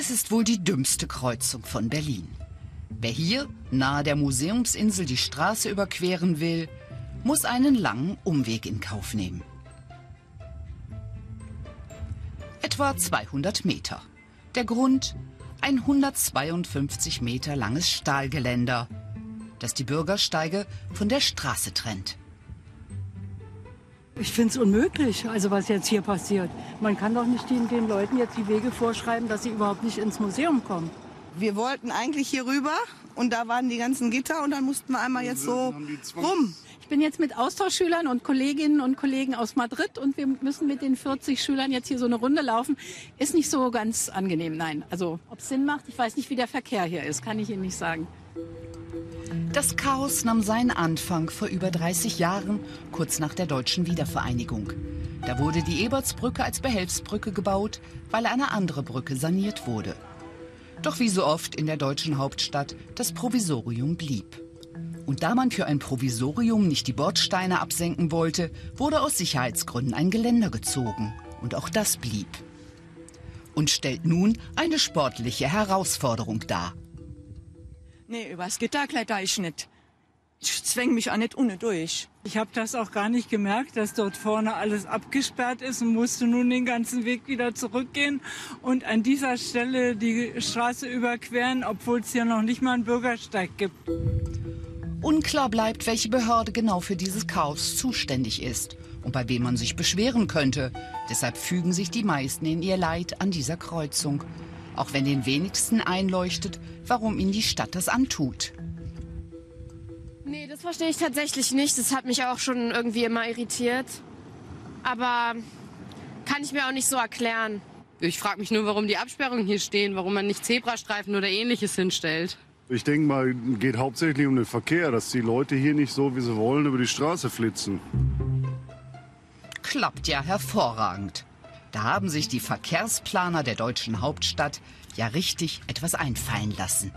Es ist wohl die dümmste Kreuzung von Berlin. Wer hier nahe der Museumsinsel die Straße überqueren will, muss einen langen Umweg in Kauf nehmen. Etwa 200 Meter. Der Grund? Ein 152 Meter langes Stahlgeländer, das die Bürgersteige von der Straße trennt. Ich finde es unmöglich, also was jetzt hier passiert. Man kann doch nicht den, den Leuten jetzt die Wege vorschreiben, dass sie überhaupt nicht ins Museum kommen. Wir wollten eigentlich hier rüber und da waren die ganzen Gitter und dann mussten wir einmal jetzt so rum. Ich bin jetzt mit Austauschschülern und Kolleginnen und Kollegen aus Madrid und wir müssen mit den 40 Schülern jetzt hier so eine Runde laufen. Ist nicht so ganz angenehm, nein. Also ob es Sinn macht, ich weiß nicht, wie der Verkehr hier ist, kann ich Ihnen nicht sagen. Das Chaos nahm seinen Anfang vor über 30 Jahren, kurz nach der deutschen Wiedervereinigung. Da wurde die Ebertsbrücke als Behelfsbrücke gebaut, weil eine andere Brücke saniert wurde. Doch wie so oft in der deutschen Hauptstadt, das Provisorium blieb. Und da man für ein Provisorium nicht die Bordsteine absenken wollte, wurde aus Sicherheitsgründen ein Geländer gezogen. Und auch das blieb. Und stellt nun eine sportliche Herausforderung dar. Nee, übers Gitter kletter ich nicht. Ich zwäng mich auch nicht ohne durch. Ich habe das auch gar nicht gemerkt, dass dort vorne alles abgesperrt ist und musste nun den ganzen Weg wieder zurückgehen und an dieser Stelle die Straße überqueren, obwohl es hier noch nicht mal einen Bürgersteig gibt. Unklar bleibt, welche Behörde genau für dieses Chaos zuständig ist und bei wem man sich beschweren könnte. Deshalb fügen sich die meisten in ihr Leid an dieser Kreuzung, auch wenn den wenigsten einleuchtet, warum ihnen die Stadt das antut. Nee, das verstehe ich tatsächlich nicht. Das hat mich auch schon irgendwie immer irritiert. Aber kann ich mir auch nicht so erklären. Ich frage mich nur, warum die Absperrungen hier stehen, warum man nicht Zebrastreifen oder ähnliches hinstellt. Ich denke mal, geht hauptsächlich um den Verkehr, dass die Leute hier nicht so, wie sie wollen, über die Straße flitzen. Klappt ja hervorragend. Da haben sich die Verkehrsplaner der deutschen Hauptstadt ja richtig etwas einfallen lassen.